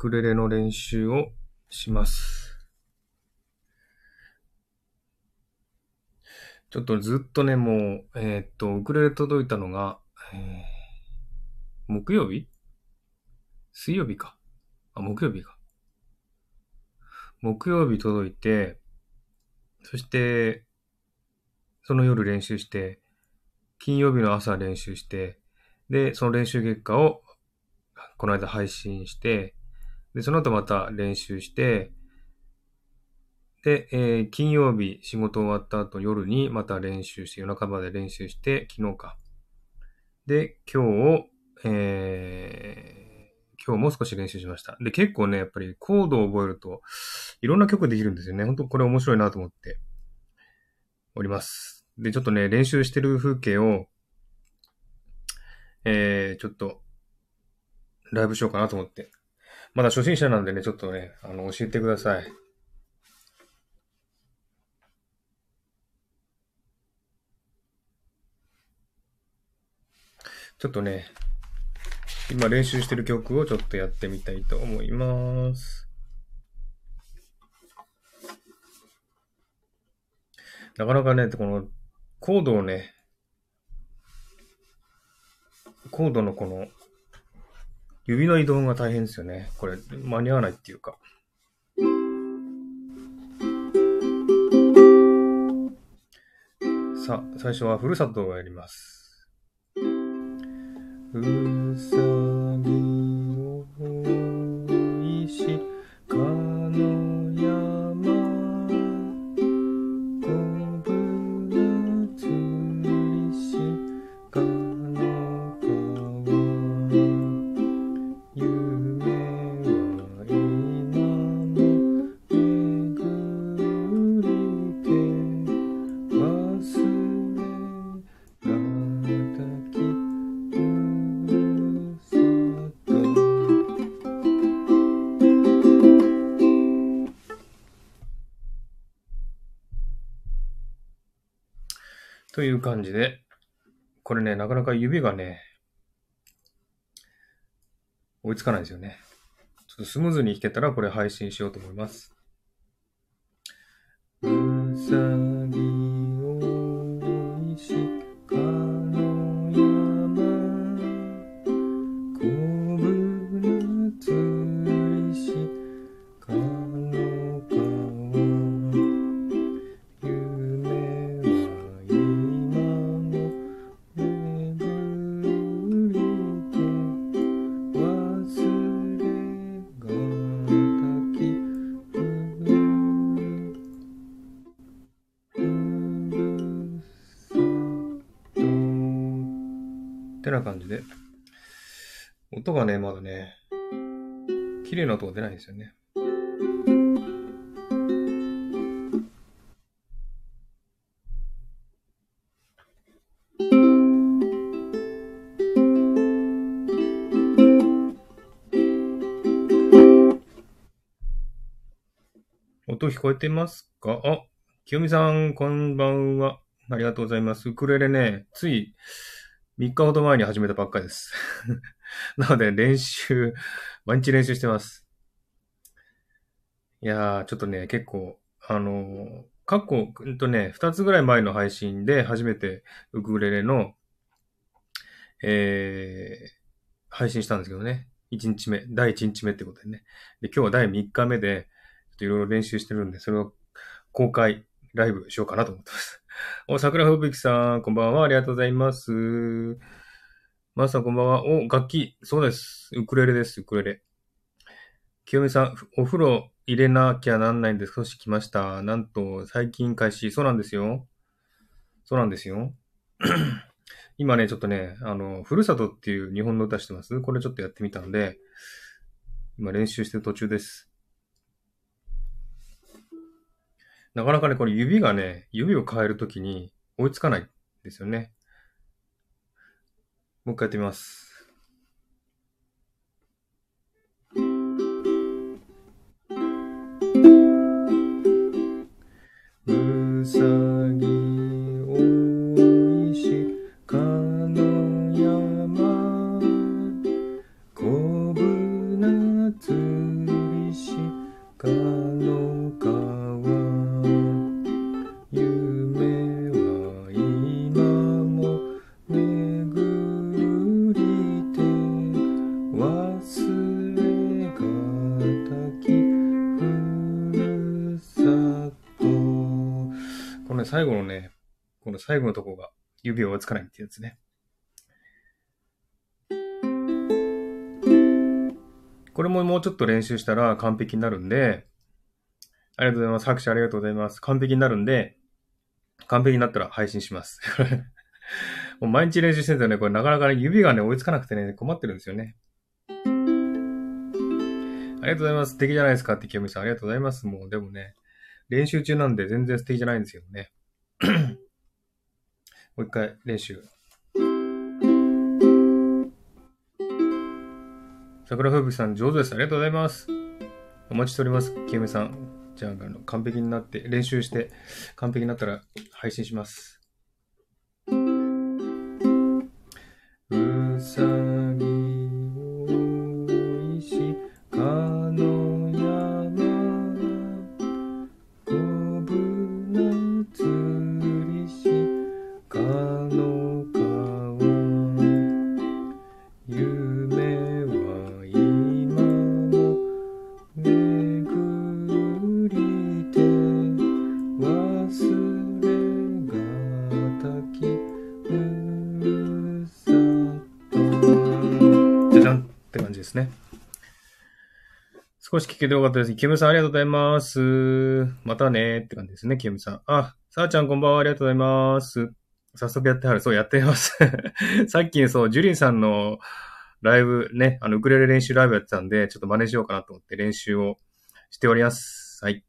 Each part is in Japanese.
クレレの練習をします。ちょっとずっとね、もう、えーっと、ウクレレ届いたのが、えー木曜日？水曜日か。あ、木曜日か。木曜日届いて、そして、その夜練習して、金曜日の朝練習して、で、その練習結果を、この間配信して、で、その後また練習して、で、えー金曜日仕事終わった後夜にまた練習して、夜中まで練習して、昨日か。で、今日を、えー今日も少し練習しました。で、結構ね、やっぱりコードを覚えると、いろんな曲できるんですよね。本当これ面白いなと思っております。で、ちょっとね、練習してる風景を、えー、ちょっと、ライブしようかなと思って。まだ初心者なんでね、ちょっとね、あの、教えてください。ちょっとね、今練習してる曲をちょっとやってみたいと思います。なかなかね、このコードをね、コードのこの指の移動が大変ですよね。これ間に合わないっていうか。さあ、最初はふるさとをやります。うさと感じで、これね、なかなか指がね、追いつかないですよね。ちょっとスムーズに弾けたらこれ配信しようと思います。感じで音がねまだね綺麗な音が出ないんですよね音聞こえてますか？あ、清美さん、こんばんは。ありがとうございます。ウクレレね、つい3日ほど前に始めたばっかりです。なので練習、毎日練習してます。いやー、ちょっとね、結構、あのー過去、うんとね、2つぐらい前の配信で初めてウクレレの、えー、配信したんですけどね。1日目、第1日目ってことでね。で、今日は第3日目で、ちょっといろいろ練習してるんで、それを公開、ライブしようかなと思ってます。お、桜吹雪さん、こんばんは。ありがとうございます。マスさん、こんばんは。お、楽器。そうです。ウクレレです、ウクレレ。清美さん、お風呂入れなきゃなんないんで少し来ました。なんと、最近開始。そうなんですよ。そうなんですよ。今ね、ちょっとね、あの、ふるさとっていう日本の歌してます？これちょっとやってみたんで、今練習してる途中です。なかなかね、これ指がね、指を変えるときに追いつかないんですよね。もう一回やってみます。最後のとこが指を追いつかないってやつねこれももうちょっと練習したら完璧になるんで、ありがとうございます。拍手ありがとうございます。完璧になるんで、完璧になったら配信します。もう毎日練習してるんですよね。これなかなかね、指がね、追いつかなくてね、困ってるんですよね。ありがとうございます。素敵じゃないですかって清美さん。ありがとうございます。もう、でもね、練習中なんで全然素敵じゃないんですよね。もう一回練習。桜吹雪さん、上手です。ありがとうございます。お待ちしております。清美さん。じゃあ、あの完璧になって、練習して、完璧になったら配信します。うさね。少し聞けてよかったです。キムさんありがとうございます。またねって感じですね、キムさん。あ、さあちゃんこんばんはありがとうございます。早速やってはる。そう、やってます。さっきそう、ジュリンさんのライブね、あの、ウクレレ練習ライブやってたんで、ちょっと真似しようかなと思って練習をしております。はい。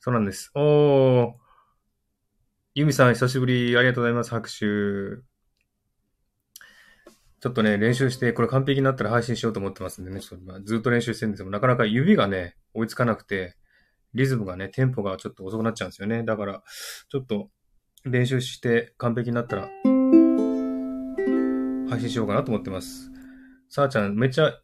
そうなんです。おー。ユミさん、久しぶり。ありがとうございます。拍手。ちょっとね、練習して、これ完璧になったら配信しようと思ってますんでね、ちょっとずっと練習してるんですけど、なかなか指がね、追いつかなくて、リズムがね、テンポがちょっと遅くなっちゃうんですよね。だから、ちょっと練習して完璧になったら、配信しようかなと思ってます。さあちゃん、めっちゃ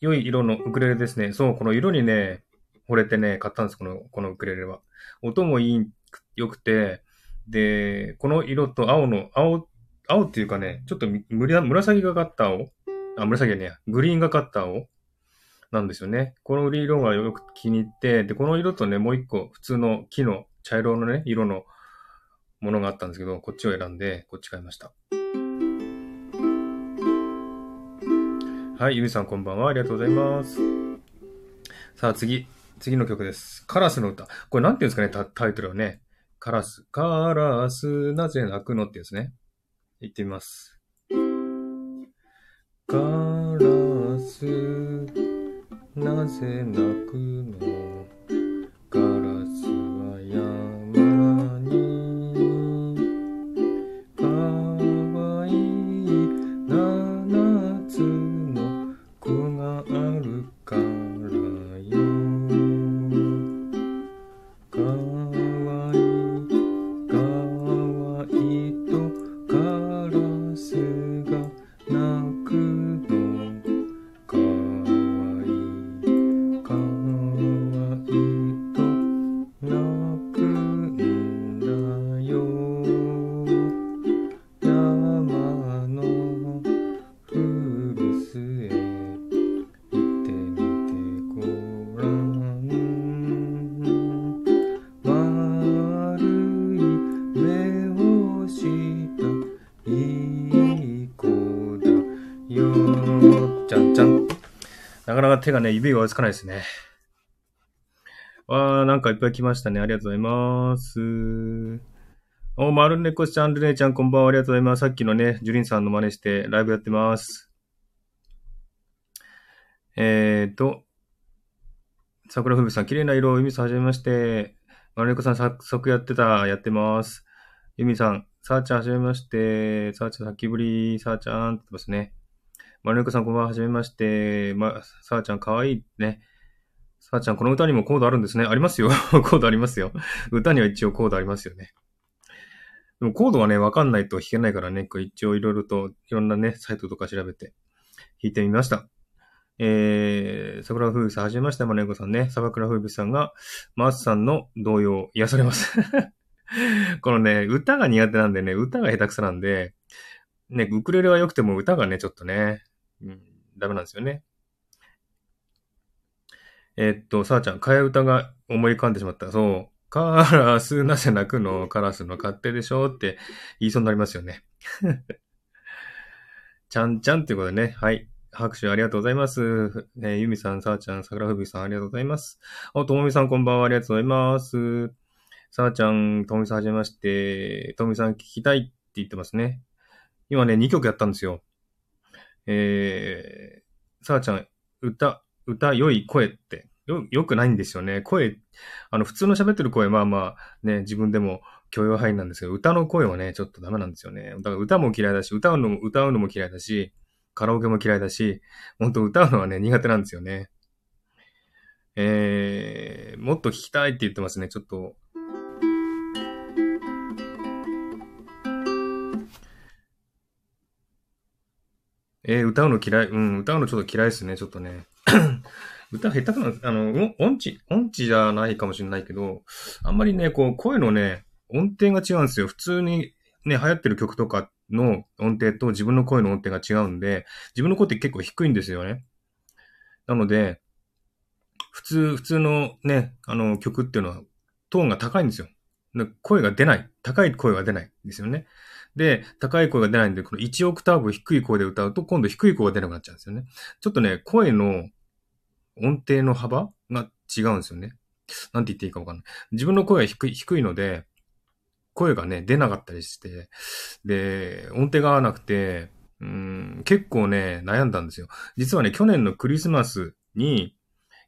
良い色のウクレレですね。そう、この色にね、惚れてね、買ったんです、この、このウクレレは。音もいい、良くて、で、この色と青の、青、青っていうかね、ちょっと紫がかった青？あ、紫ね。グリーンがかった青？なんですよね。この色がよく気に入って、で、この色とね、もう一個、普通の木の茶色のね、色のものがあったんですけど、こっちを選んで、こっち買いました。はい、ゆみさんこんばんは。ありがとうございます。さあ、次。次の曲です。カラスの歌。これなんていうんですかね、タタイトルはね。カラス。カラス、なぜ泣くの？ってやつね。行ってみます。ガラス、なぜ泣くの手がね、指が追いつかないですね。わー、なんかいっぱい来ましたね。ありがとうございます。お、まるねこちゃん、るねちゃん、こんばんは。ありがとうございます。さっきのね、ジュリンさんの真似してライブやってます。えーと、桜吹雪さん、綺麗な色を、ゆみさん、はじめまして。まるねこさん、早速やってた、やってます。ゆみさん、さあちゃん、はじめまして。さあちゃん、さっきぶり、さあちゃん、って言ってますね。まるねこさん、こんばんは、はじめまして。ま、さあちゃん、かわいいね。さあちゃん、この歌にもコードあるんですね。ありますよ。コードありますよ。歌には一応コードありますよね。でもコードはね、わかんないと弾けないからね、こ一応いろいろといろんなね、サイトとか調べて弾いてみました。えー、桜風さん、はじめまして、まねこさんね。桜風さんが、マースさんの動揺を、癒されます このね、歌が苦手なんでね、歌が下手くそなんで、ね、ウクレレは良くても歌がね、ちょっとね、うん、ダメなんですよね。え、っと、さあちゃん、替え歌が思い浮かんでしまった。そう。カラス、なぜ泣くの？カラスの勝手でしょ？って言いそうになりますよね。ちゃんちゃんっていうことでね。はい。拍手ありがとうございます。ね、ゆみさん、さあちゃん、桜吹雪さんありがとうございます。お、ともみさんこんばんはありがとうございます。さあちゃん、ともみさんはじめまして。ともみさん聞きたいって言ってますね。今ね、2曲やったんですよ。えー、さあちゃん、歌、歌良い声ってよ、よくないんですよね。声、あの、普通の喋ってる声、まあまあ、ね、自分でも許容範囲なんですけど、歌の声はね、ちょっとダメなんですよね。だから歌も嫌いだし、歌うのも、歌うのも嫌いだし、カラオケも嫌いだし、本当歌うのはね、苦手なんですよね。えー、もっと聞きたいって言ってますね。ちょっと。えー、歌うの嫌い。うん、歌うのちょっと嫌いですね。ちょっとね。歌下手くな、あの、音痴、音痴じゃないかもしれないけど、あんまりね、こう、声のね、音程が違うんですよ。普通にね、流行ってる曲とかの音程と自分の声の音程が違うんで、自分の声って結構低いんですよね。なので、普通、普通のね、あの曲っていうのはトーンが高いんですよ。声が出ない。高い声が出ないんですよね。で、高い声が出ないんで、この1オクターブ低い声で歌うと、今度低い声が出なくなっちゃうんですよね。ちょっとね、声の音程の幅が違うんですよね。なんて言っていいかわかんない。自分の声が低い、低いので、声がね、出なかったりして、で、音程が合わなくて、うん、結構ね、悩んだんですよ。実はね、去年のクリスマスに、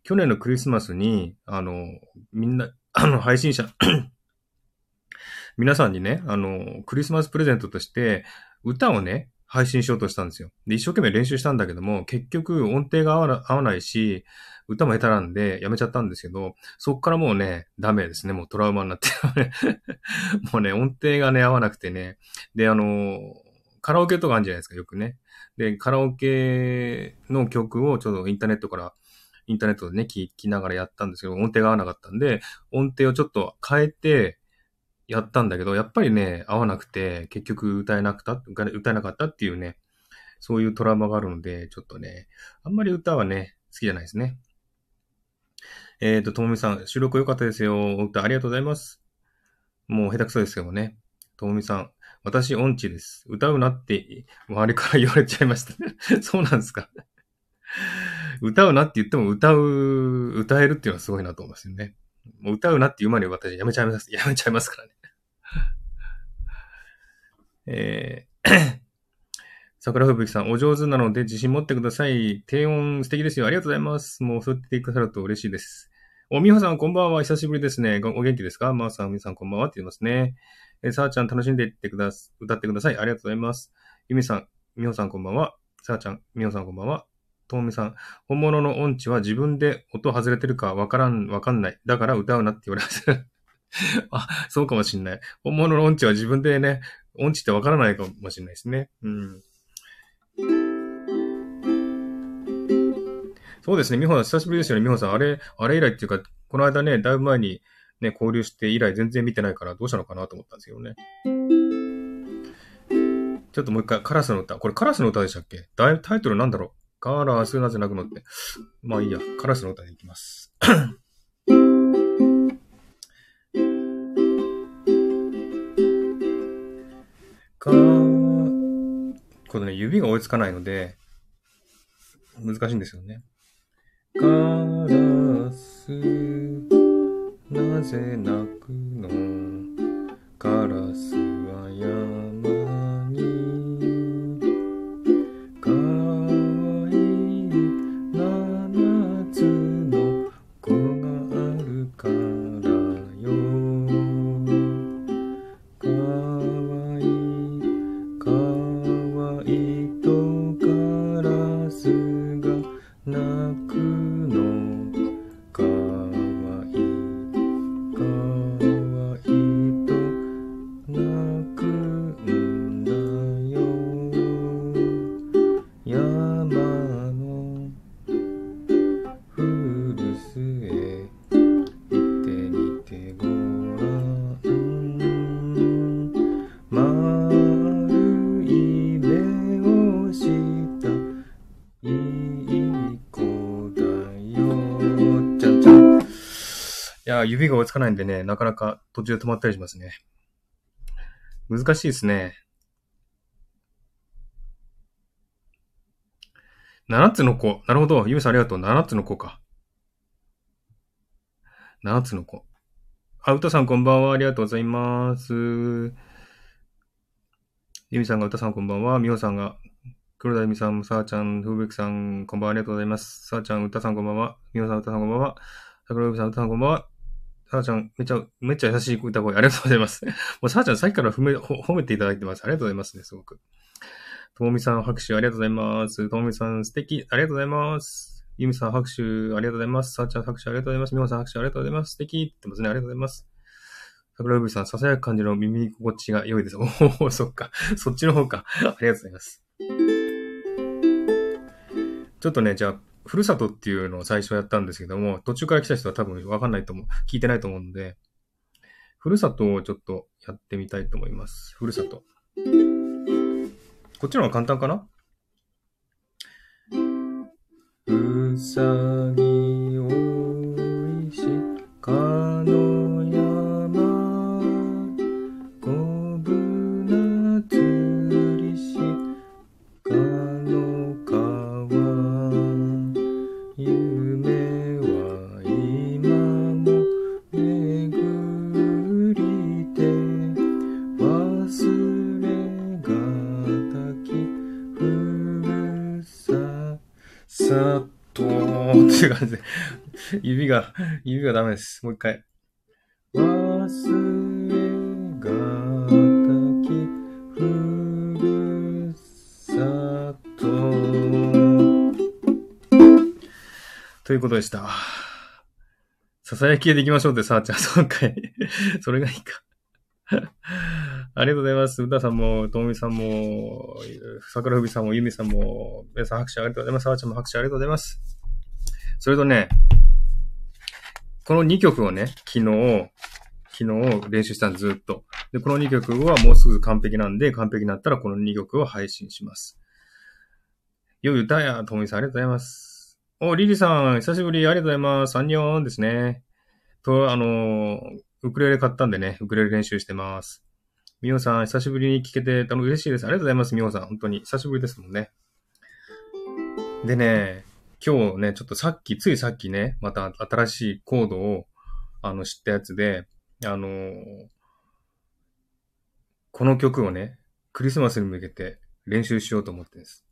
去年のクリスマスに、あの、みんな、あの、配信者皆さんにね、あの、クリスマスプレゼントとして、歌をね、配信しようとしたんですよ。で、一生懸命練習したんだけども、結局音程が合わないし、歌も下手なんでやめちゃったんですけど、そっからもうね、ダメですね。もうトラウマになって もうね、音程がね、合わなくてね。で、あの、カラオケとかあるんじゃないですか、よくね。で、カラオケの曲をちょっとインターネットから、インターネットでね、聞きながらやったんですけど、音程が合わなかったんで、音程をちょっと変えて、やったんだけど、やっぱりね、合わなくて、結局歌えなくた、歌えなかったっていうね、そういうトラウマがあるので、ちょっとね、あんまり歌はね、好きじゃないですね。えっ、ー、と、ともみさん、収録良かったですよ。お歌ありがとうございます。もう下手くそですけどね。ともみさん、私、音痴です。歌うなって、周りから言われちゃいました。そうなんですか。歌うなって言っても歌う、歌えるっていうのはすごいなと思いますよね。もう歌うなって言うまで私やめちゃいます、やめちゃいますからね。えー、桜吹雪さん、お上手なので自信持ってください。低音素敵ですよ。ありがとうございます。もうそう言ってくださると嬉しいです。おみほさん、こんばんは。久しぶりですね。お元気ですか？まー、さん、みさん、こんばんはって言いますね。え、さあちゃん、楽しんでいってくだす、歌ってください。ありがとうございます。ゆみさん、みほさん、こんばんは。さあちゃん、みほさん、こんばんは。ともみさん、本物の音痴は自分で音外れてるかわからん、わかんない。だから歌うなって言われます。あ、そうかもしんない。本物の音痴は自分でね、音痴ってわからないかもしれないですね。うん。そうですね、美穂さん、久しぶりですよね、美穂さん。あれ、あれ以来っていうか、この間ね、だいぶ前にね、交流して以来全然見てないからどうしたのかなと思ったんですけどね。ちょっともう一回、カラスの歌。これカラスの歌でしたっけ？タイトルなんだろうカラスなぜ泣くのって。まあいいや、カラスの歌でいきます。これね、指が追いつかないので、難しいんですよね。ガラス、なぜ泣くの？ガラス追いつかないんでねなかなか途中で止まったりしますね難しいですね7つの子。なるほど。ゆみさんありがとう。7つの子か。7つの子。あ、うたさんこんばんは。ありがとうございます。ゆみさんがうたさんこんばんは。みほさんが、黒田ゆみさん、さあちゃん、ふうべきさん、こんばんは。ありがとうございます。さあちゃん、うたさんこんばんは。みほさん、うたさんこんばんは。桜ゆみさん、うたさんこんばんは。さあちゃん、めちゃ、めっちゃ優しい歌声。ありがとうございます。もうさあちゃん、さっきから褒め、褒めていただいてます。ありがとうございますね、すごく。ともみさん拍手ありがとうございます。ともみさん素敵ありがとうございます。ゆみさん拍手ありがとうございます。さあちゃん拍手ありがとうございます。みほさん拍手ありがとうございます。素敵ってってますね。ありがとうございます。桜ぶさん、ささやく感じの耳心地が良いです。おお、そっか。そっちの方か。ありがとうございます。ちょっとね、じゃあ、ふるさとっていうのを最初やったんですけども、途中から来た人は多分わかんないと思う。聞いてないと思うんで、ふるさとをちょっとやってみたいと思います。ふるさと。こっちの方が簡単かな？うさぎて感じで指が指がダメです。もう一回。忘れがたきふるさと。ということでした。ささやきでできましょうってさあちゃん今回。それがいいか。ありがとうございます。うたさんも、ともみさんも、桜ふびさんも、ゆみさんも、皆さん拍手ありがとうございます。さわちゃんも拍手ありがとうございます。それとね、この2曲をね、昨日、昨日練習したんずっと。で、この2曲はもうすぐ完璧なんで、完璧になったらこの2曲を配信します。良い歌や、ともみさんありがとうございます。お、リリさん、久しぶり、ありがとうございます。アンニョンですね。と、あの、ウクレレ買ったんでね、ウクレレ練習してます。みほさん、久しぶりに聞けて、あの、嬉しいです。ありがとうございます、みほさん。本当に。久しぶりですもんね。でね、今日ね、ちょっとさっき、ついさっきね、また新しいコードを、あの、知ったやつで、あのーこの曲をね、クリスマスに向けて練習しようと思ってんです。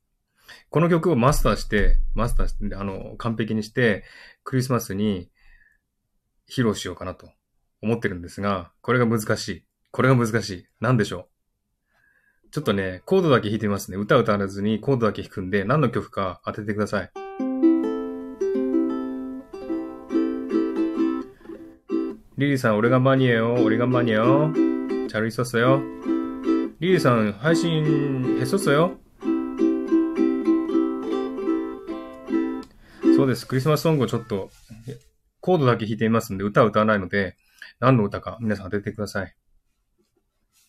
この曲をマスターして、マスターして、あの、完璧にして、クリスマスに披露しようかなと思ってるんですが、これが難しい。これが難しい。なんでしょう。ちょっとね、コードだけ弾いてみますね。歌歌わずにコードだけ弾くんで、何の曲か当ててください。リリーさん、俺がマニエよ。俺がマニエよ。チャルイソッソよ。リリーさん、配信、へそっそよ。そうです。クリスマスソングをちょっと、コードだけ弾いてみますんで、歌は歌わないので、何の歌か皆さん当ててください。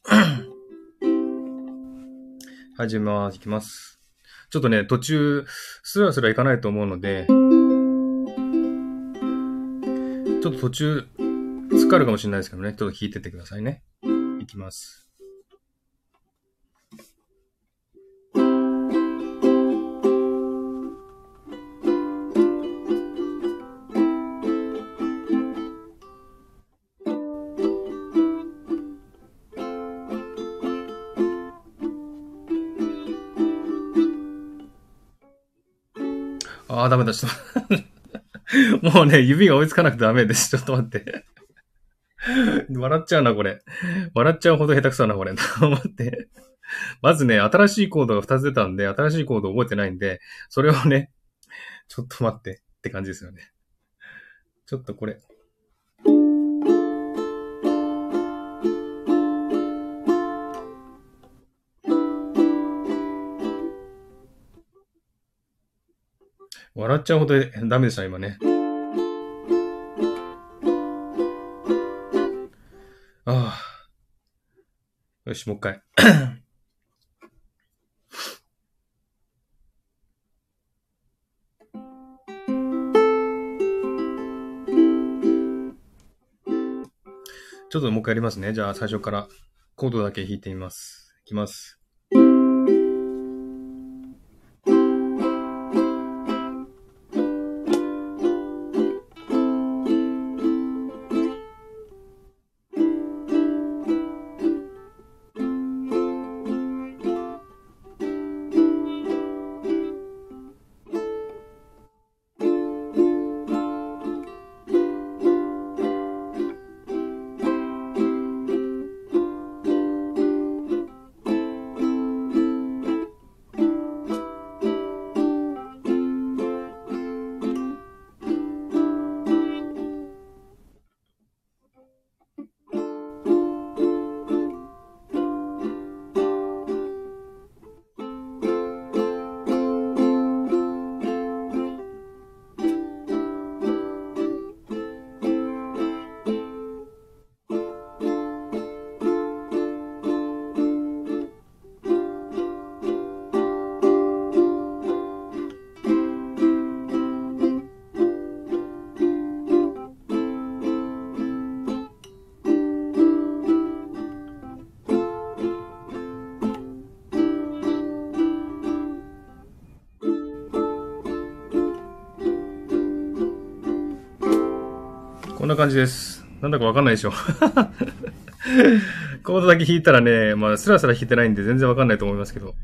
始めます。いきます。ちょっとね、途中、スラスラいかないと思うので、ちょっと途中、疲かるかもしれないですけどね、ちょっと弾いてってくださいね。いきます。ああ、ダメだ、ちょっと。もうね、指が追いつかなくてダメです。ちょっと待って。笑っちゃうな、これ。笑っちゃうほど下手くそな、これ。待って。まずね、新しいコードが2つ出たんで、新しいコード覚えてないんで、それをね、ちょっと待ってって感じですよね。ちょっとこれ。笑っちゃうほどダメでした、今ね。ああ。よし、もう一回。ちょっともう一回やりますね。じゃあ最初からコードだけ弾いてみます。いきます。感じです。なんだかわかんないでしょ。コードだけ弾いたらね、まあ、スラスラ弾いてないんで全然わかんないと思いますけど、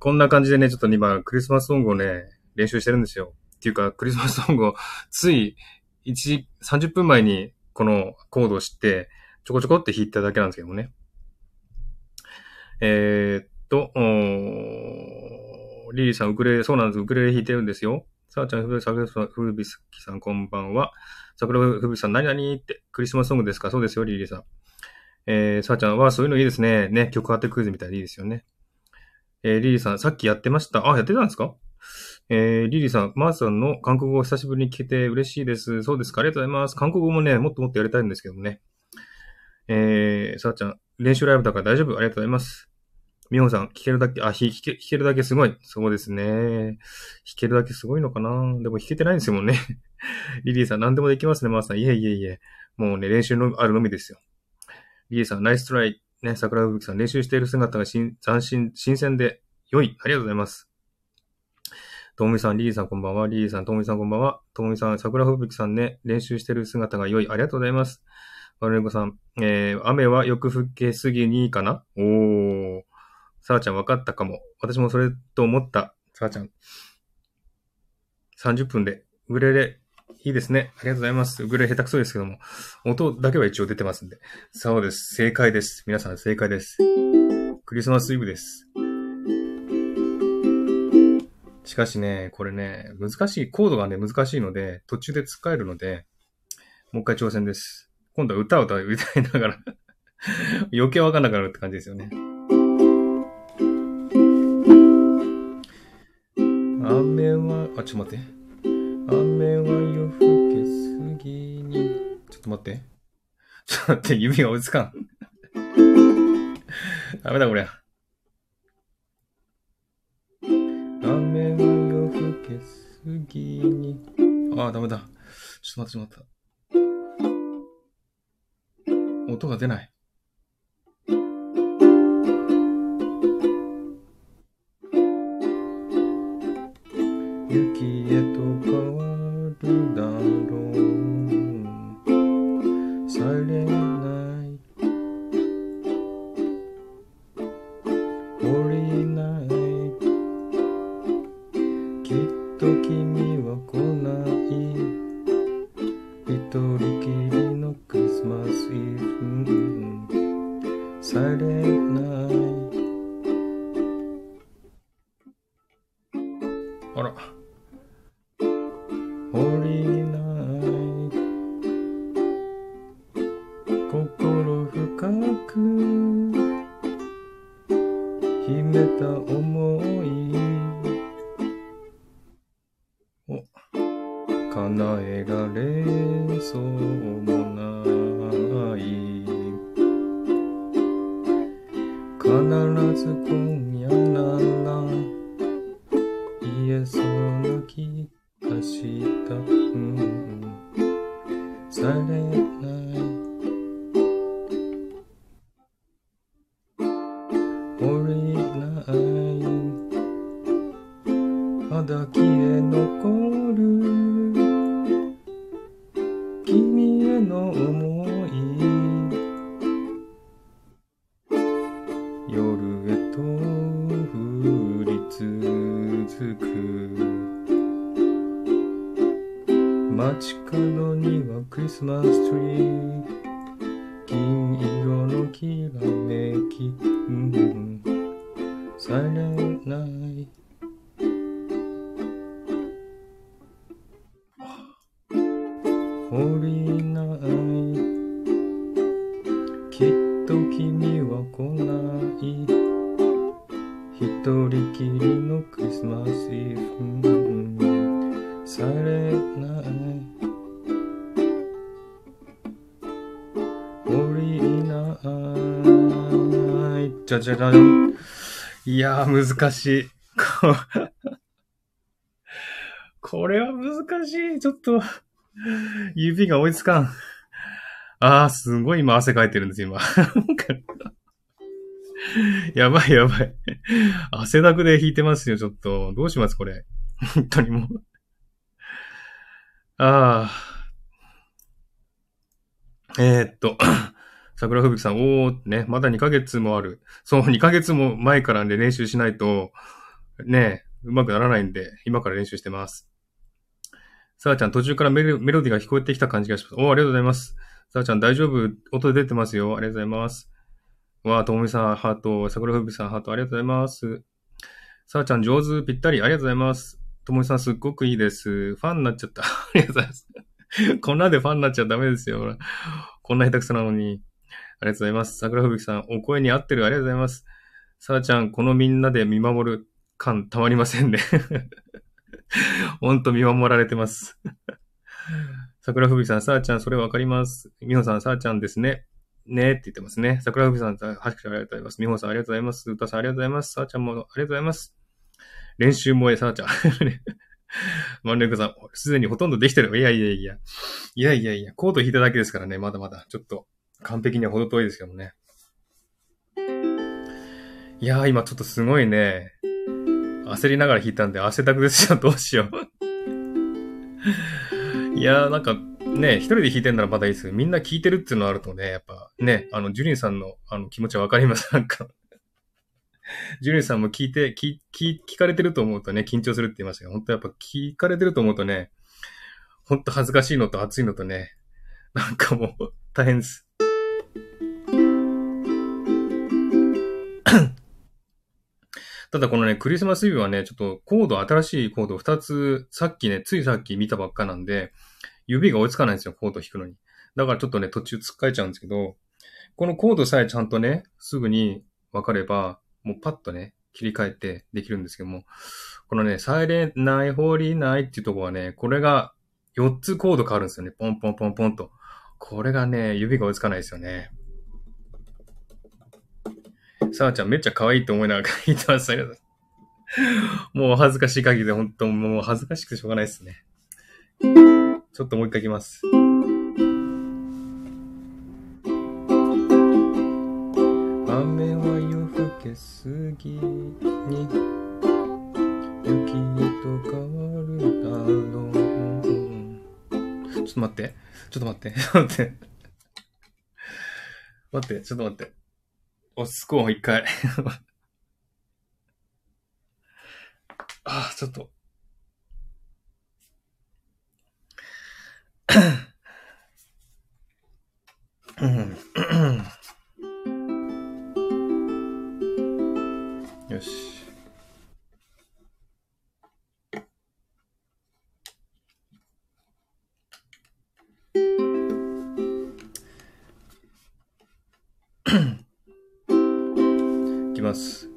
こんな感じでね、ちょっと今、クリスマスソングをね、練習してるんですよ。っていうか、クリスマスソングを、つい、1時、30分前に、このコードを知って、ちょこちょこって弾いただけなんですけどもね。えー、っと、リリーさん、ウクレレ、そうなんです。ウクレレ弾いてるんですよ。さあちゃん、ふるびすきさん、こんばんは。桜ふぶさん、何々って、クリスマスソングですか？そうですよ、リリーさん。えー、さあちゃんは、そういうのいいですね。ね、曲当てクイズみたいでいいですよね。えー、リリーさん、さっきやってました。あ、やってたんですか？えー、リリーさん、マーさんの韓国語を久しぶりに聞けて嬉しいです。そうですか、ありがとうございます。韓国語もね、もっともっとやりたいんですけどもね。えー、さあちゃん、練習ライブだから大丈夫？ありがとうございます。みほさん、弾けるだけ、あ、弾け、弾けるだけすごい。そうですね。弾けるだけすごいのかな？でも弾けてないんですよね。リリーさん、何でもできますね、マーさん。いえいえいえ。もうね、練習のあるのみですよ。リリーさん、ナイストライ。ね、桜吹雪さん、練習している姿が新、斬新、新鮮で良い。ありがとうございます。ともみさん、リリーさんこんばんは。リリーさん、ともみさんこんばんは。ともみさん、桜吹雪さんね、練習している姿が良い。ありがとうございます。マルネコさん、えー、雨はよく降けすぎにいいかな？おー。さあちゃん分かったかも。私もそれと思った。さあちゃん。30分で、ウクレレ、いいですね。ありがとうございます。ウクレレ下手くそですけども、音だけは一応出てますんで。そうです。正解です。皆さん正解です。クリスマスイブです。しかしね、これね、難しい、コードがね、難しいので、途中で使えるので、もう一回挑戦です。今度は歌を歌いながら余計わかんなくなるって感じですよね。あ、ちょっと待って。雨は夜更けすぎに。ちょっと待って。ちょっと待って、指が追いつかん。ダメだ、これ。雨は夜更けすぎに。あ、ダメだ。ちょっと待って、ちょっと待った。音が出ない。雪へと変わるだろうされない。降りない。きっと君は来ない。一人きりのクリスマスイブ。されない肌消え残る。いじゃじゃじゃじゃんいやー難しいこれは難しいちょっと指が追いつかんあー、すごい今汗かいてるんです、今。やばいやばい。汗だくで引いてますよ、ちょっと。どうします、これ。本当にもう。ああ。えー、っと。桜吹雪さん、おー、ね、まだ2ヶ月もある。そう、2ヶ月も前からね、練習しないと、ね、うまくならないんで、今から練習してます。さあちゃん、途中からメロディが聞こえてきた感じがします。おー、ありがとうございます。さあちゃん、大丈夫？音出てますよ。ありがとうございます。わあ、ともみさん、ハート。桜吹雪さん、ハート。ありがとうございます。さあちゃん、上手、ぴったり。ありがとうございます。ともみさん、すっごくいいです。ファンになっちゃった。ありがとうございます。こんなんでファンになっちゃダメですよ。こんな下手くそなのに。ありがとうございます。桜吹雪さん、お声に合ってる。ありがとうございます。さあちゃん、このみんなで見守る感たまりませんね。ほんと見守られてます。桜吹雪さん、さあちゃん、それわかります。みほさん、さあちゃんですね。ねって言ってますね。桜吹雪さん、はしくありがとうございます。みほさん、ありがとうございます。うたさん、ありがとうございます。さあちゃんも、ありがとうございます。練習萌え、さあちゃん。マンレクさん、すでにほとんどできてる。いやいやいや。いやいやいや、コード引いただけですからね、まだまだ。ちょっと、完璧には程遠いですけどもね。いやー、今ちょっとすごいね、焦りながら弾いたんで汗だくですよ。どうしよう。いやー、なんか、ね、一人で弾いてんならまだいいですけど、みんな聞いてるっていうのあるとね、やっぱね、あの、ジュリンさんのあの気持ちはわかります。なんか、ジュリンさんも聞いて、聞、聞、聞かれてると思うとね、緊張するって言いましたけど、本当やっぱ聞かれてると思うとね、本当恥ずかしいのと熱いのとね、なんかもう、大変です。ただこのね、クリスマスイブはね、ちょっとコード、新しいコード2つ、さっきね、ついさっき見たばっかなんで、指が追いつかないんですよ、コード弾くのに。だからちょっとね、途中突っかえちゃうんですけど、このコードさえちゃんとね、すぐに分かれば、もうパッとね、切り替えてできるんですけども、このね、サイレンない、ホーリーないっていうとこはね、これが4つコード変わるんですよね。ポンポンポンポンと。これがね、指が追いつかないですよね。さあちゃんめっちゃ可愛いと思いながら書いてましたけど。もう恥ずかしい限りで本当もう恥ずかしくてしょうがないですね。ちょっともう一回いきます。雨は夜更けすぎに雪へと変わるだろう。ちょっと待って。ちょっと待って。ちょっと待って。待って、ちょっと待って。落ち着こう、一回。ああ、ちょっと。うんよし。ます。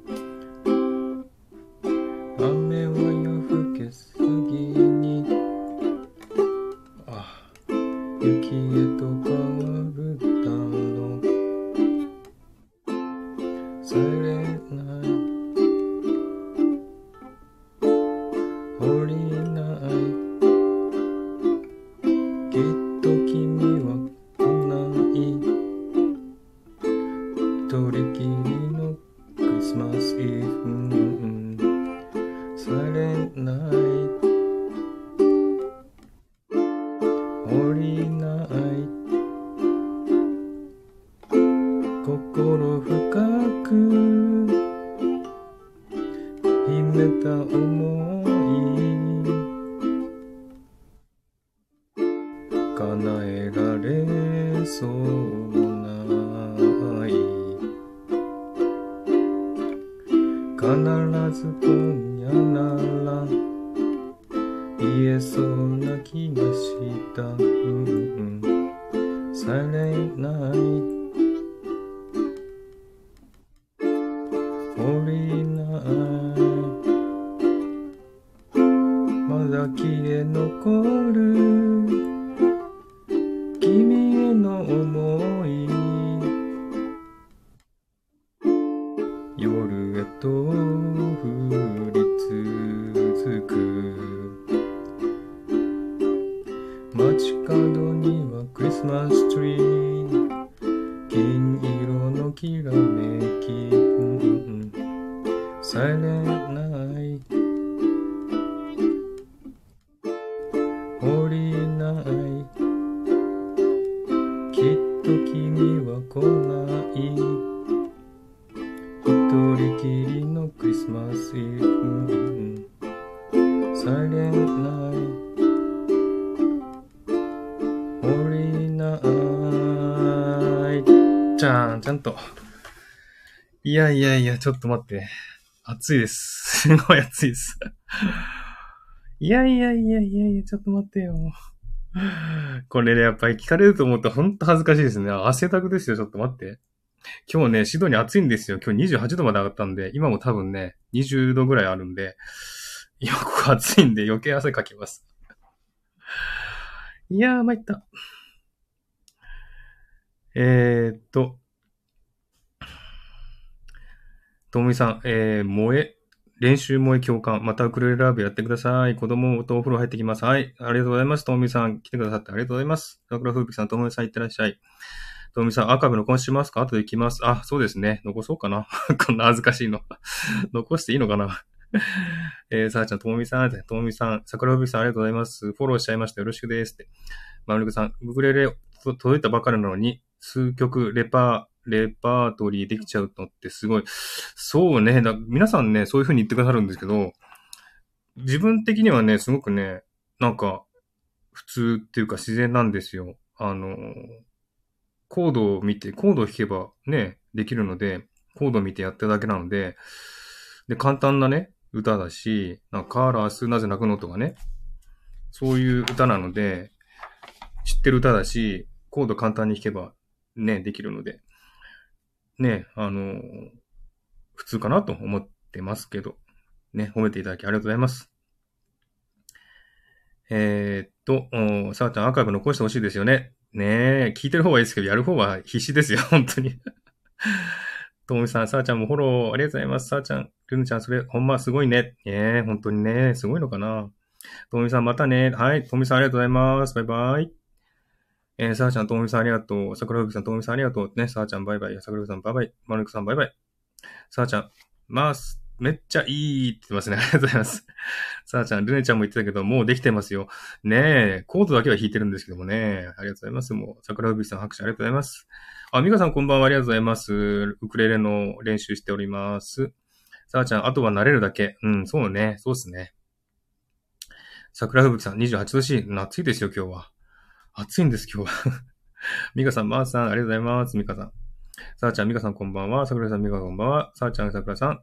きっと君は来ない一人きりのクリスマスイブ、うんうん、されない降りないじゃん、ちゃんと。いやいやいや、ちょっと待って。暑いです。すごい暑いです。いやいやいやいやいや、ちょっと待ってよ。これね、やっぱり聞かれると思うと本当恥ずかしいですね。汗だくですよ、ちょっと待って。今日ね、シドニー暑いんですよ。今日28度まで上がったんで、今も多分ね、20度ぐらいあるんで、今ここ暑いんで余計汗かきます。いやー、参った。えー、っと、ともみさん、えー、萌え、練習萌え共感、またウクレレラブやってください。子供とお風呂入ってきます。はい。ありがとうございます。ともみさん、来てくださってありがとうございます。桜風吹さん、ともみさん、いってらっしゃい。ともみさん、アーカイブ残しますか？後で行きます。あ、そうですね。残そうかな。こんな恥ずかしいの。残していいのかな？えー、さあちゃん、ともみさん、ともみさん、桜吹さん、ありがとうございます。フォローしちゃいました。よろしくです。って。まるくさん、ウクレレ届いたばかりなのに、数曲レパー、レパートリーできちゃうのってすごい。そうね。だ皆さんね、そういう風に言ってくださるんですけど、自分的にはね、すごくね、なんか、普通っていうか自然なんですよ。あの、コードを見て、コードを弾けばね、できるので、コードを見てやってるだけなので、で、簡単なね、歌だし、なんかカーラースなぜ泣くのとかね、そういう歌なので、知ってる歌だし、コード簡単に弾けばね、できるので、ね、あの、普通かなと思ってますけど、ね、褒めていただきありがとうございます。えー、っと、さあちゃんアーカイブ残してほしいですよね。ねえ、聞いてる方はいいですけど、やる方は必死ですよ、本当に。ともみさん、さあちゃんもフォローありがとうございます。さあちゃん、ルヌちゃん、それ、ほんますごいね。ねえ、本当にね、すごいのかな。ともみさん、またね。はい、ともみさんありがとうございます。バイバイ。えー、さあちゃん、ともみさんありがとう。桜吹さん、ともみさんありがとう。ね、さあちゃん、バイバイ。桜吹さん、バイバイ。マルクさん、バイバイ。さあちゃん、まあ、めっちゃいいって言ってますね。ありがとうございます。さあちゃん、ルネちゃんも言ってたけど、もうできてますよ。ねえ、コードだけは弾いてるんですけどもね。ありがとうございます。もう、桜吹さん拍手ありがとうございます。あ、ミカさんこんばんは。ありがとうございます。ウクレレの練習しております。さあちゃん、あとは慣れるだけ。うん、そうね。そうっすね。桜吹雪さん、28度し、暑いですよ、今日は。暑いんです、今日は。ミカさん、マーさん、ありがとうございます。ミカさん。さあちゃん、ミカさんこんばんは。桜さん、ミカさんこんばんは。さあちゃん、桜さん。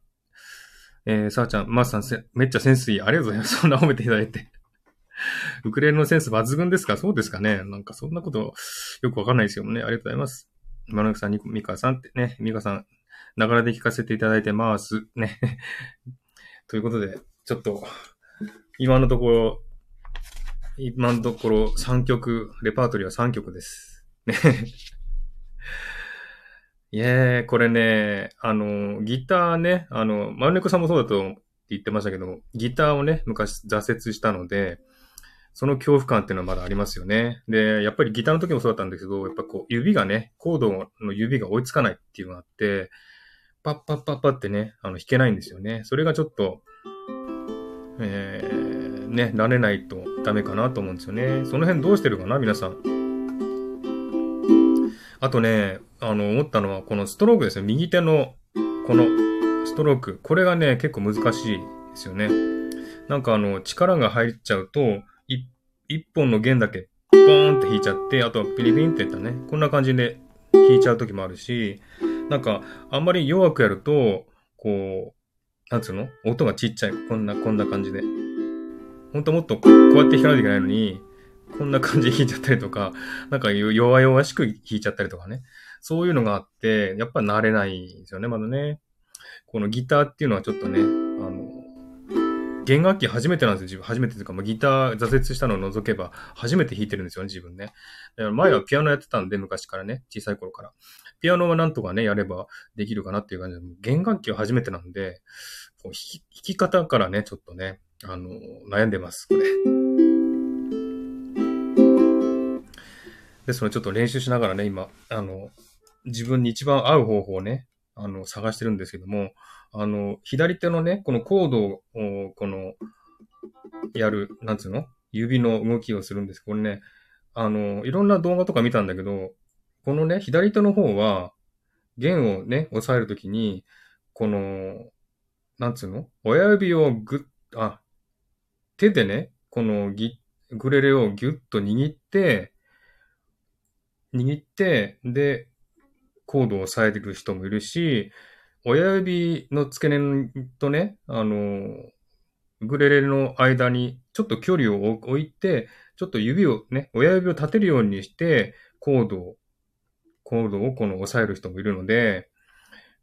えー、さあちゃん、マーさん、めっちゃセンスいい。ありがとうございます。そんな褒めていただいて。ウクレレのセンス抜群ですか？そうですかねなんかそんなことよくわかんないですよね。ありがとうございます。マナクさん、ミカさんってね、ミカさん、ながらで聞かせていただいてます。ね。ということで、ちょっと、今のところ、今のところ3曲、レパートリーは3曲です。ね。いえ、これね、あの、ギターね、あの、マルネコさんもそうだと言ってましたけど、ギターをね、昔挫折したので、その恐怖感っていうのはまだありますよね。で、やっぱりギターの時もそうだったんだけど、やっぱこう、指がね、コードの指が追いつかないっていうのがあって、パッパッパッパってね、あの、弾けないんですよね。それがちょっと、えー、ね、慣れないとダメかなと思うんですよね。その辺どうしてるかな、皆さん。あとね、あの、思ったのは、このストロークですね。右手の、この、ストローク。これがね、結構難しいですよね。なんかあの、力が入っちゃうと、一本の弦だけ、ボーンって弾いちゃって、あとはピリピンっていったね。こんな感じで弾いちゃう時もあるし、なんか、あんまり弱くやると、こう、なんつうの？音がちっちゃい。こんな、こんな感じで。ほんともっとこうやって弾かないといけないのに、こんな感じで弾いちゃったりとか、なんか弱々しく弾いちゃったりとかね。そういうのがあって、やっぱ慣れないんですよね、まだね。このギターっていうのはちょっとね、あの、弦楽器初めてなんですよ、自分。初めてというか、まあ、ギター挫折したのを除けば、初めて弾いてるんですよね、自分ね。だから前はピアノやってたんで、昔からね、小さい頃から。ピアノはなんとかね、やればできるかなっていう感じで、弦楽器は初めてなんで、こう弾き弾き方からね、ちょっとね、あの、悩んでます、これ。ですので、ちょっと練習しながらね、今、あの、自分に一番合う方法をね、あの、探してるんですけども、あの、左手のね、このコードを、この、やる、なんつうの？指の動きをするんです。これね、あの、いろんな動画とか見たんだけど、このね、左手の方は、弦をね、押さえるときに、この、なんつうの？親指をぐっ、あ、手でね、このギ、グレレをギュッと握って、握って、で、コードを押さえてる人もいるし、親指の付け根とね、あの、グレレの間にちょっと距離を置いて、ちょっと指をね、親指を立てるようにして、コードを、コードをこの押さえる人もいるので、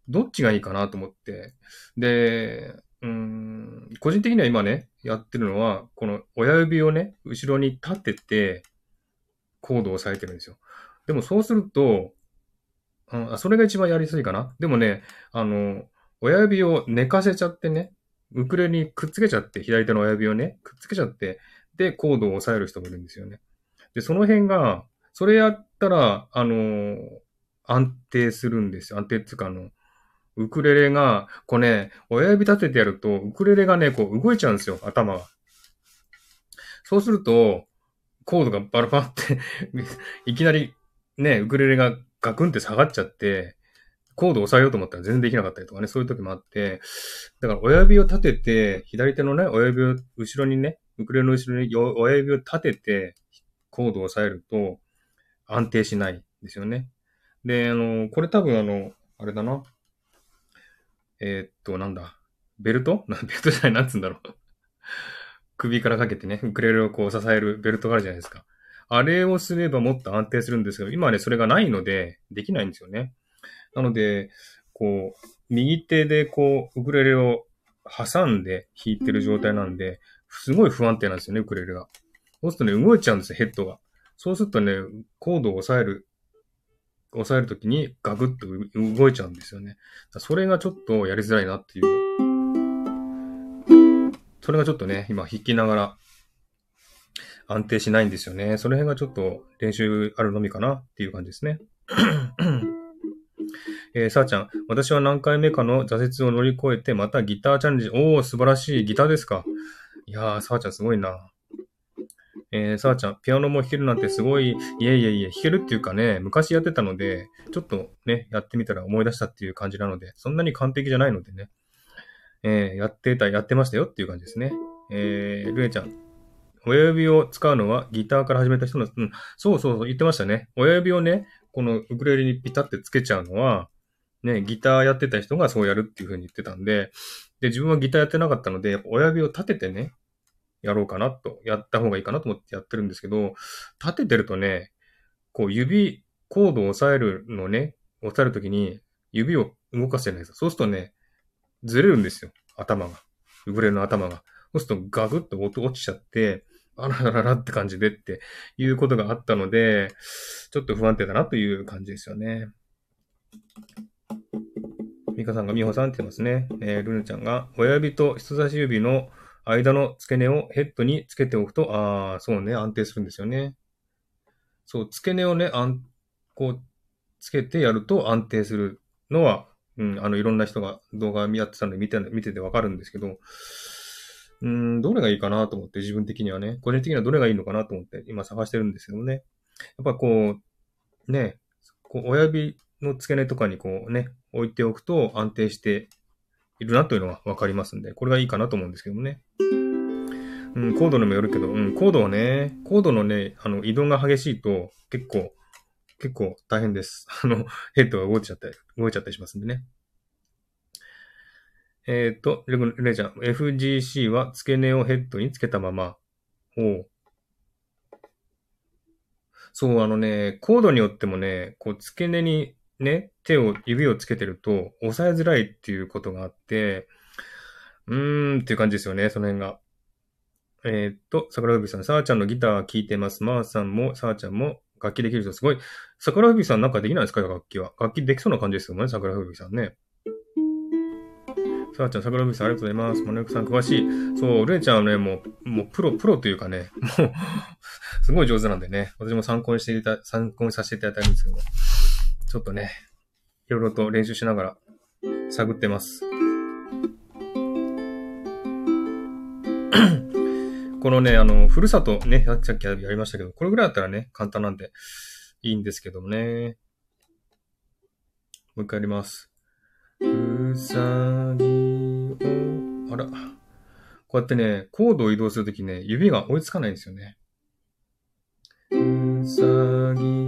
どっちがいいかなと思って。で、うん、個人的には今ね、やってるのは、この親指をね、後ろに立てて、コードを押さえてるんですよ。でもそうすると、うん、それが一番やりやすいかな？でもね、あの、親指を寝かせちゃってね、ウクレレにくっつけちゃって、左手の親指をね、くっつけちゃって、で、コードを押さえる人もいるんですよね。で、その辺が、それやったら、あの安定するんですよ。安定っていうか、あの、ウクレレが、こうね、親指立ててやると、ウクレレがね、こう動いちゃうんですよ、頭が。そうすると、コードがバラバラって いきなりね、ウクレレがガクンって下がっちゃって、コードを押さえようと思ったら全然できなかったりとかね、そういう時もあって、だから親指を立てて、左手のね、親指を後ろにね、ウクレレの後ろに親指を立てて、コードを押さえると安定しないですよね。で、あの、これ多分あの、あれだな。えー、っと、なんだ？ベルト？ベルトじゃない、なんつうんだろう。首からかけてね、ウクレレをこう支えるベルトがあるじゃないですか。あれをすればもっと安定するんですけど、今はね、それがないので、できないんですよね。なので、こう、右手でこう、ウクレレを挟んで弾いてる状態なんで、すごい不安定なんですよね、ウクレレが。そうするとね、動いちゃうんですよ、ヘッドが。そうするとね、コードを押さえる、押さえるときにガクッと動いちゃうんですよね。それがちょっとやりづらいなっていう。それがちょっとね、今弾きながら安定しないんですよね。その辺がちょっと練習あるのみかなっていう感じですね。えー、さあちゃん、私は何回目かの挫折を乗り越えて、またギターチャレンジ。おー、素晴らしい。ギターですか。いやー、さあちゃんすごいな。えー、さあちゃん、ピアノも弾けるなんてすごい、いえいえいえ、弾けるっていうかね、昔やってたので、ちょっとね、やってみたら思い出したっていう感じなので、そんなに完璧じゃないのでね、えー、やってた、やってましたよっていう感じですね。えー、ルエちゃん、親指を使うのはギターから始めた人の、うん、そうそうそう、言ってましたね。親指をね、このウクレレにピタってつけちゃうのは、ね、ギターやってた人がそうやるっていう風に言ってたんで、で、自分はギターやってなかったので、親指を立ててね、やろうかなと、やった方がいいかなと思ってやってるんですけど、立ててるとね、こう指、コードを押さえるのね、押さえるときに指を動かせないです。そうするとね、ずれるんですよ。頭が。ウクレレの頭が。そうするとガグッと音落ちちゃって、あらららって感じでっていうことがあったので、ちょっと不安定だなという感じですよね。ミカさんがミホさんって言ってますね。えー、ルヌちゃんが親指と人差し指の間の付け根をヘッドにつけておくと、ああ、そうね、安定するんですよね。そう、付け根をね、あん、こう、つけてやると安定するのは、うん、あの、いろんな人が動画やってたので見て、見ててわかるんですけど、うん、どれがいいかなと思って、自分的にはね、個人的にはどれがいいのかなと思って今探してるんですけどね。やっぱこう、ね、こう親指の付け根とかにこうね、置いておくと安定しているなというのがわかりますんで、これがいいかなと思うんですけどもね。うん、コードにもよるけど、うん、コードはね、コードのね、あの、移動が激しいと、結構、結構大変です。あの、ヘッドが動いちゃったり、動いちゃったりしますんでね。えっ、ー、と、レレちゃん、FGC は付け根をヘッドにつけたまま。お。そう、あのね、コードによってもね、こう、付け根にね、手を、指をつけてると、押さえづらいっていうことがあって、うーんっていう感じですよね、その辺が。えー、っと、桜吹さん、さあちゃんのギター聴いてます。まー、さんも、さあちゃんも楽器できる人すごい。桜吹さんなんかできないですか楽器は。楽器できそうな感じですよね、桜吹さんね。さあちゃん、桜吹さんありがとうございます。まなゆくさん詳しい。そう、れいちゃんはね、もう、もうプロ、プロというかね、もうすごい上手なんでね、私も参考にしていた、参考にさせていただいたんですけども、ちょっとね、いろいろと練習しながら探ってます。このね、あの、ふるさとね、さっきやりましたけど、これぐらいだったらね、簡単なんでいいんですけどもね。もう一回やります。うさぎを、あら。こうやってね、コードを移動するときね、指が追いつかないんですよね。うさぎ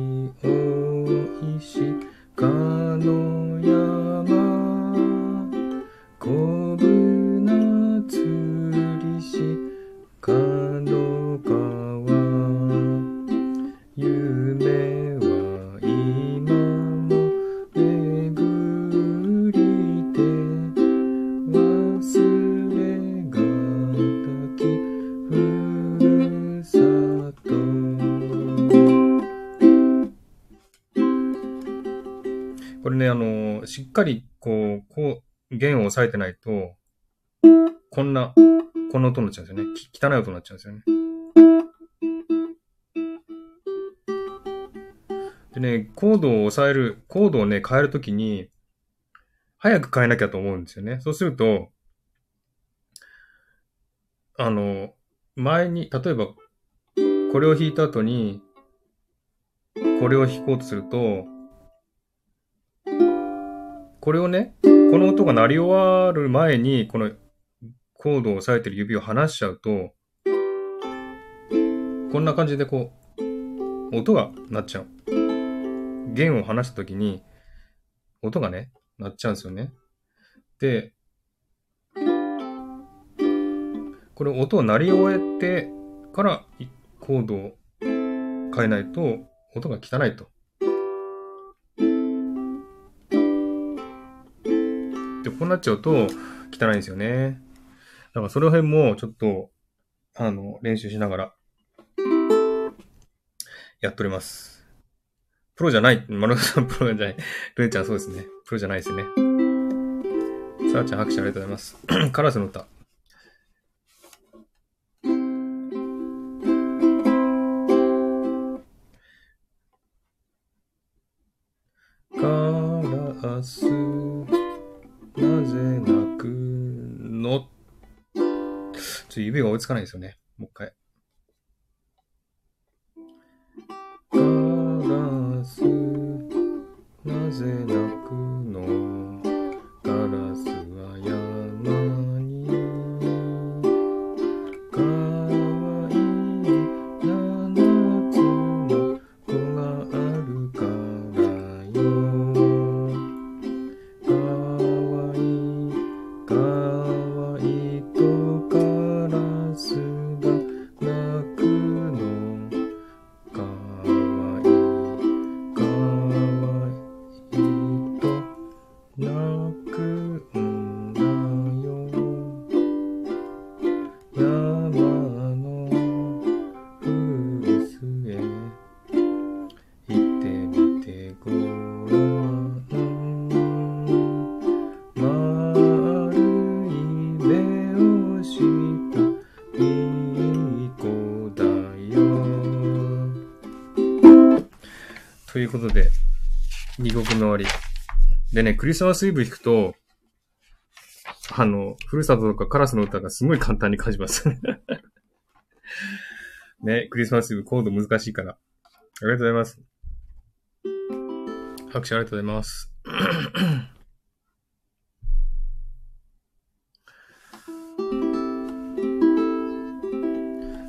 しっかりこう、こう、弦を押さえてないと、こんな、この音になっちゃうんですよね。汚い音になっちゃうんですよね。でね、コードを押さえる、コードをね、変えるときに、早く変えなきゃと思うんですよね。そうすると、あの、前に、例えば、これを弾いた後に、これを弾こうとすると、これをね、この音が鳴り終わる前に、このコードを押さえてる指を離しちゃうと、こんな感じでこう、音が鳴っちゃう。弦を離した時に、音がね、鳴っちゃうんですよね。で、これ音を鳴り終えてからコードを変えないと音が汚いと。で、こうなっちゃうと汚いんですよね。だからその辺もちょっと、あの、練習しながら、やっております。プロじゃない、丸ルさんプロじゃない。ルーちゃんそうですね。プロじゃないですね。さあちゃん拍手ありがとうございます。カラスの歌。と指が追いつかないですよね。もう一回。ということで、二国の終わり。でね、クリスマスイブ弾くと、あの、ふるさととかカラスの歌がすごい簡単に感じます。ね、クリスマスイブコード難しいから。ありがとうございます。拍手ありがとうございます。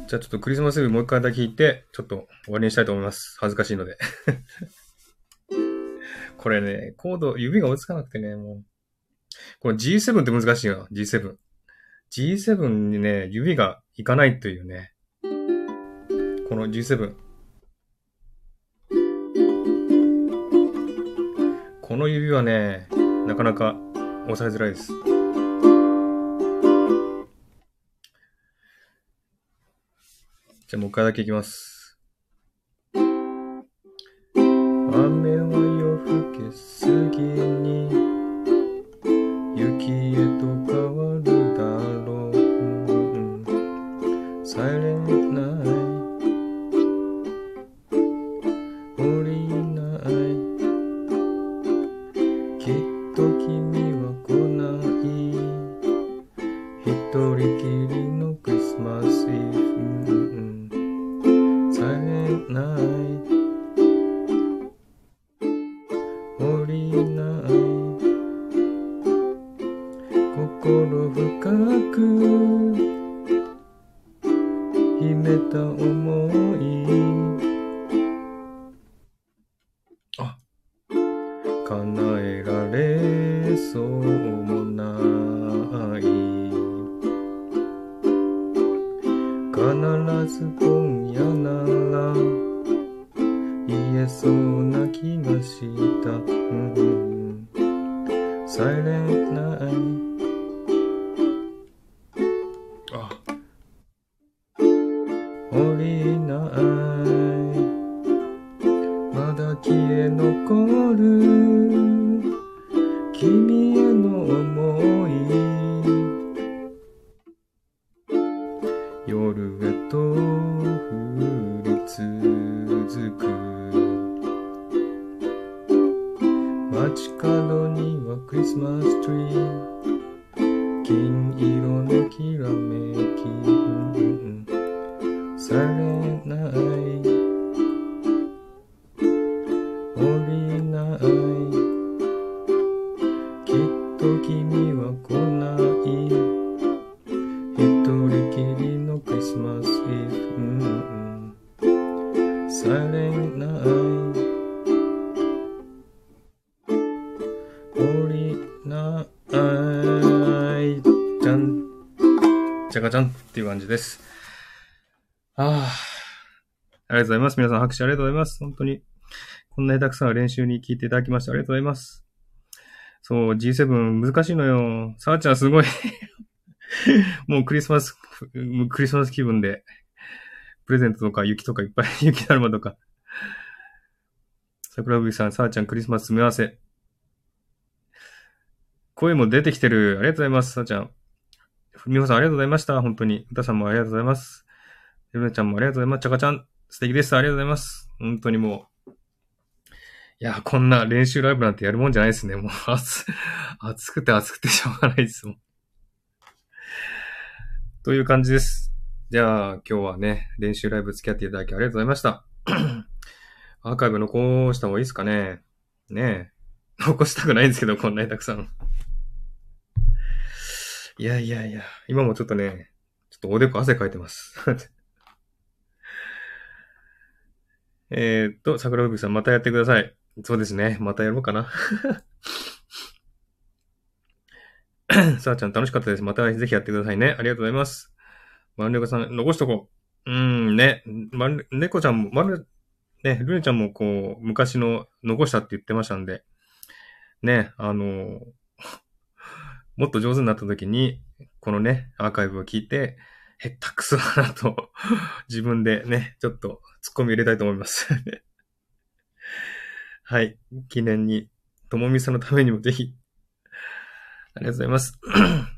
じゃあちょっとクリスマスイブもう一回だけ弾いて、ちょっと終わりにしたいと思います。恥ずかしいので。これね、コード、指が追いつかなくてね、もう。この G7 って難しいよ、G7。G7 にね、指がいかないというね。この G7。この指はね、なかなか押さえづらいです。じゃあもう一回だけいきます。夜へと降り続く。街角にはクリスマスツリー。金色のきらめき。されないじです。ああ。ありがとうございます。皆さん拍手ありがとうございます。本当に。こんなにたくさん練習に聞いていただきましてありがとうございます。そう、G7 難しいのよ。さあちゃんすごい。もうクリスマス、クリスマス気分で、プレゼントとか雪とかいっぱい、雪だるまとか。桜吹さん、さあちゃんクリスマス詰め合わせ。声も出てきてる。ありがとうございます、さあちゃん。みほさんありがとうございました。本当に。うたさんもありがとうございます。ゆめちゃんもありがとうございます。ちゃかちゃん、素敵です。ありがとうございます。本当にもう。いや、こんな練習ライブなんてやるもんじゃないですね。もう、暑、暑くて暑くてしょうがないですもん。という感じです。じゃあ、今日はね、練習ライブ付き合っていただきありがとうございました。アーカイブ残した方がいいですかねねえ。残したくないんですけど、こんなにたくさん。いやいやいや、今もちょっとね、ちょっとおでこ汗かいてます。えっと、桜吹雪さんまたやってください。そうですね。またやろうかな。さあちゃん楽しかったです。またぜひやってくださいね。ありがとうございます。まんねこさん、残しとこう。うーん、ね。まん、猫ちゃんも、まる、ね、ルネちゃんもこう、昔の残したって言ってましたんで、ね、あの、もっと上手になった時に、このね、アーカイブを聞いて、へったくそだなと、自分でね、ちょっと突っ込み入れたいと思います。はい。記念に、ともみさんのためにもぜひ、ありがとうございます。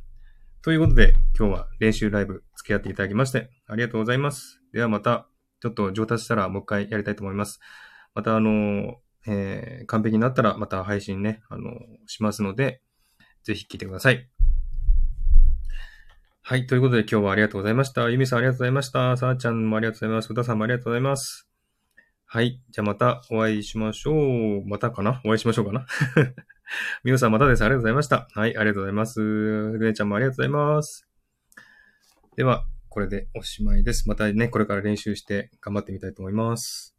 ということで、今日は練習ライブ付き合っていただきまして、ありがとうございます。ではまた、ちょっと上達したらもう一回やりたいと思います。またあの、えー、完璧になったらまた配信ね、あの、しますので、ぜひ聞いてください。はい。ということで今日はありがとうございました。ゆみさんありがとうございました。さあちゃんもありがとうございます。うたさんもありがとうございます。はい。じゃあまたお会いしましょう。またかな？お会いしましょうかな？みおさんまたです。ありがとうございました。はい。ありがとうございます。ぐねちゃんもありがとうございます。では、これでおしまいです。またね、これから練習して頑張ってみたいと思います。